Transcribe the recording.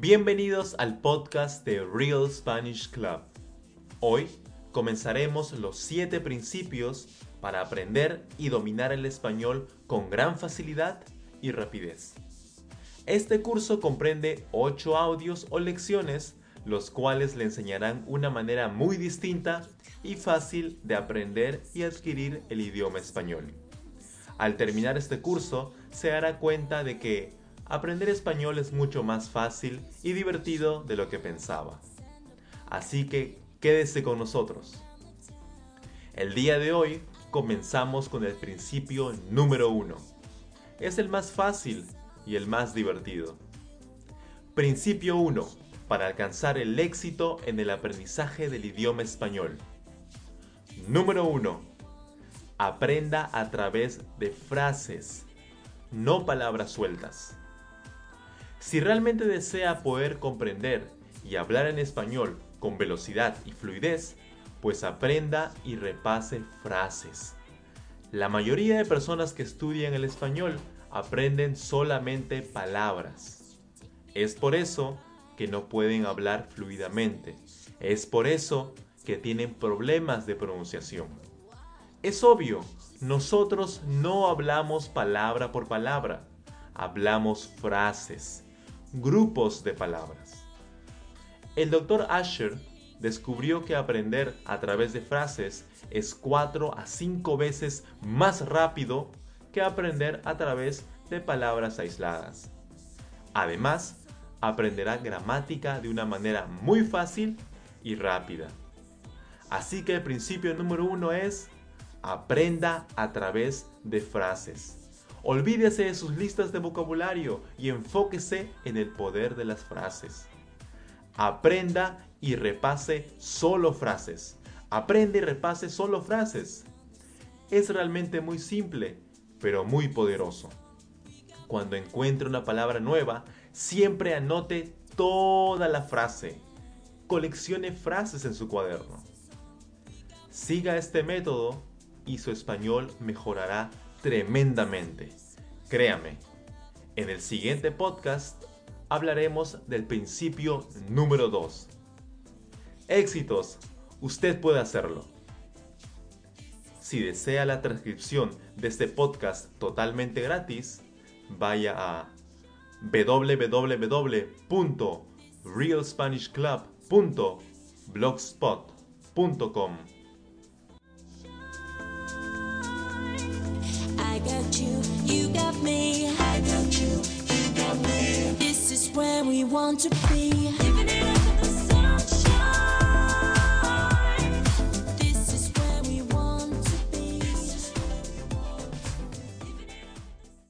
Bienvenidos al podcast de Real Spanish Club. Hoy comenzaremos los 7 principios para aprender y dominar el español con gran facilidad y rapidez. Este curso comprende 8 audios o lecciones, los cuales le enseñarán una manera muy distinta y fácil de aprender y adquirir el idioma español. Al terminar este curso, se dará cuenta de que aprender español es mucho más fácil y divertido de lo que pensaba. Así que quédese con nosotros. El día de hoy comenzamos con el principio número uno. Es el más fácil y el más divertido. Principio 1. Para alcanzar el éxito en el aprendizaje del idioma español. Número 1 Aprenda a través de frases, no palabras sueltas. Si realmente desea poder comprender y hablar en español con velocidad y fluidez, pues aprenda y repase frases. La mayoría de personas que estudian el español aprenden solamente palabras. Es por eso que no pueden hablar fluidamente. Es por eso que tienen problemas de pronunciación. Es obvio, nosotros no hablamos palabra por palabra, hablamos frases, grupos de palabras. El doctor Asher descubrió que aprender a través de frases es 4 a 5 veces más rápido que aprender a través de palabras aisladas. Además, aprenderá gramática de una manera muy fácil y rápida. Así que el principio número uno es Aprenda a través de frases. Olvídese de sus listas de vocabulario y enfóquese en el poder de las frases. Aprenda y repase solo frases. Aprende y repase solo frases. Es realmente muy simple, pero muy poderoso. Cuando encuentre una palabra nueva, siempre anote toda la frase. Coleccione frases en su cuaderno. Siga este método y su español mejorará tremendamente. Créame, en el siguiente podcast hablaremos del principio número 2. Éxitos, usted puede hacerlo. Si desea la transcripción de este podcast totalmente gratis, vaya a www.realspanishclub.blogspot.com want to be.